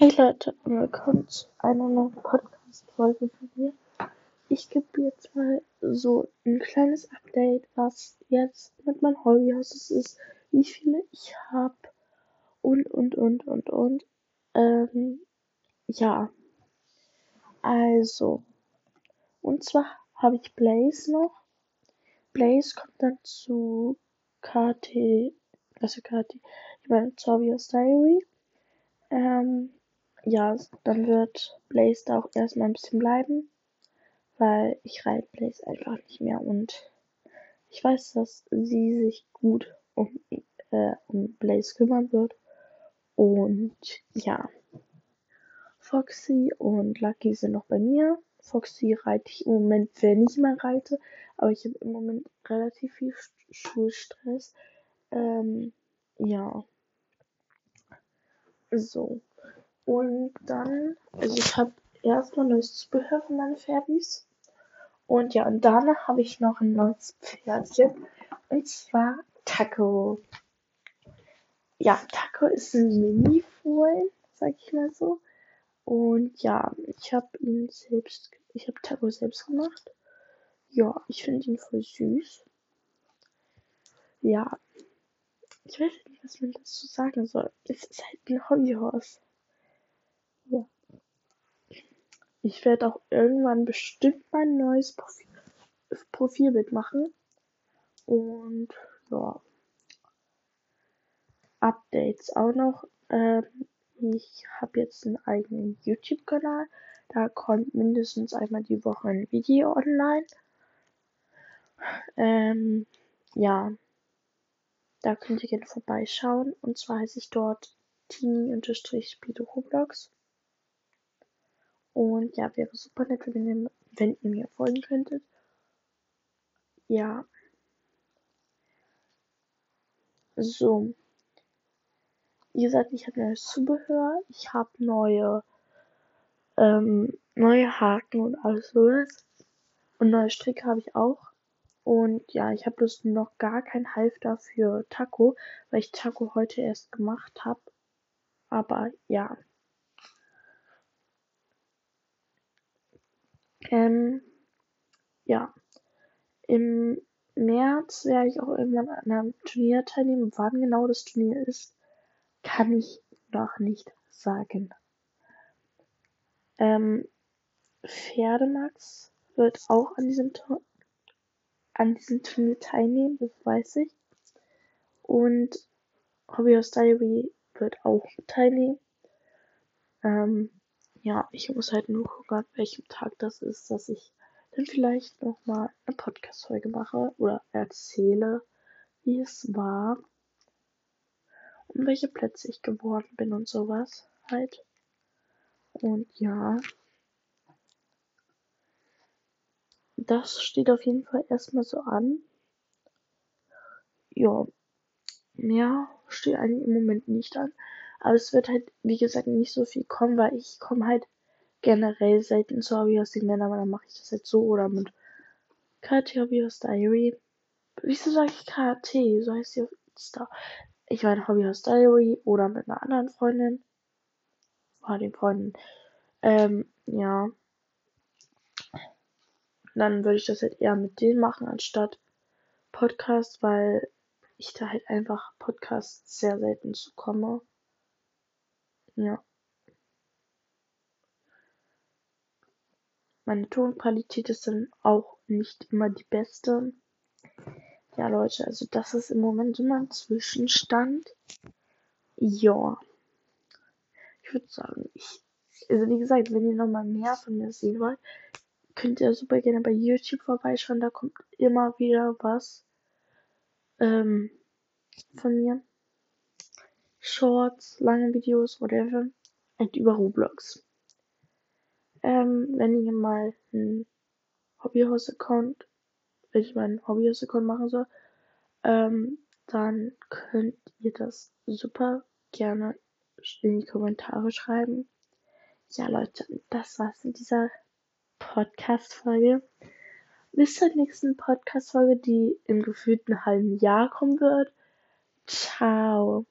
Hey Leute willkommen zu einer neuen Podcast-Folge von mir. Ich gebe jetzt mal so ein kleines Update, was jetzt mit meinem Hobbyhaus ist, wie viele ich habe und, und, und, und, und. Ähm, ja. Also. Und zwar habe ich Blaze noch. Blaze kommt dann zu KT, also KT, ich meine zu Hobbyhaus Diary. Ähm, ja, dann wird Blaze da auch erstmal ein bisschen bleiben, weil ich reite Blaze einfach nicht mehr und ich weiß, dass sie sich gut um, äh, um Blaze kümmern wird. Und ja, Foxy und Lucky sind noch bei mir. Foxy reite ich im Moment, wenn ich mal reite, aber ich habe im Moment relativ viel Schulstress. Ähm, ja. So. Und dann, also ich habe erstmal neues Zubehör für meine Pferdis. Und ja, und danach habe ich noch ein neues Pferdchen. Und zwar Taco. Ja, Taco ist ein Mini-Fohlen, sag ich mal so. Und ja, ich habe ihn selbst, ich habe Taco selbst gemacht. Ja, ich finde ihn voll süß. Ja, ich weiß nicht, was man dazu sagen soll. Es ist halt ein Hobbyhorse. Ja. Ich werde auch irgendwann bestimmt mein neues Profil, Profilbild machen. Und ja. Updates auch noch. Ähm, ich habe jetzt einen eigenen YouTube-Kanal. Da kommt mindestens einmal die Woche ein Video online. Ähm, ja. Da könnt ihr gerne vorbeischauen. Und zwar heiße ich dort Tini-Spiele Roblox. Und ja, wäre super nett, wenn ihr, wenn ihr mir folgen könntet. Ja. So. Wie gesagt, ich habe neues Zubehör. Ich habe neue, ähm, neue Haken und alles sowas. Und neue Stricke habe ich auch. Und ja, ich habe bloß noch gar kein Halfter für Taco, weil ich Taco heute erst gemacht habe. Aber ja. Ähm, ja. Im März werde ich auch irgendwann an einem Turnier teilnehmen. Wann genau das Turnier ist, kann ich noch nicht sagen. Ähm, Pferdemax wird auch an diesem, an diesem Turnier teilnehmen, das weiß ich. Und Hobby Hobbyhouse Diary wird auch teilnehmen. Ähm, ja, ich muss halt nur gucken, an welchem Tag das ist, dass ich dann vielleicht nochmal eine Podcast-Folge mache oder erzähle, wie es war und welche Plätze ich geworden bin und sowas halt. Und ja, das steht auf jeden Fall erstmal so an. Ja, mehr steht eigentlich im Moment nicht an. Aber es wird halt, wie gesagt, nicht so viel kommen, weil ich komme halt generell selten zu Hobby aus den Männern, aber dann mache ich das halt so oder mit KT Hobby aus Diary. Wieso sage ich KT? So heißt sie auf Insta. Ich meine Hobby aus Diary oder mit einer anderen Freundin. War den Freunden. Ähm, ja. Dann würde ich das halt eher mit denen machen, anstatt Podcast, weil ich da halt einfach Podcasts sehr selten zu komme. Ja. Meine Tonqualität ist dann auch nicht immer die beste. Ja, Leute, also das ist im Moment immer ein Zwischenstand. Ja. Ich würde sagen, ich, also wie gesagt, wenn ihr nochmal mehr von mir sehen wollt, könnt ihr super gerne bei YouTube vorbeischauen. Da kommt immer wieder was ähm, von mir. Shorts, lange Videos, whatever. Und über Roblox. Ähm, wenn ihr mal ein Hobbyhouse-Account, wenn ich meinen Hobbyhouse-Account machen soll, ähm, dann könnt ihr das super gerne in die Kommentare schreiben. Ja, Leute, das war's in dieser Podcast-Folge. Bis zur nächsten Podcast-Folge, die im gefühlten halben Jahr kommen wird. Ciao.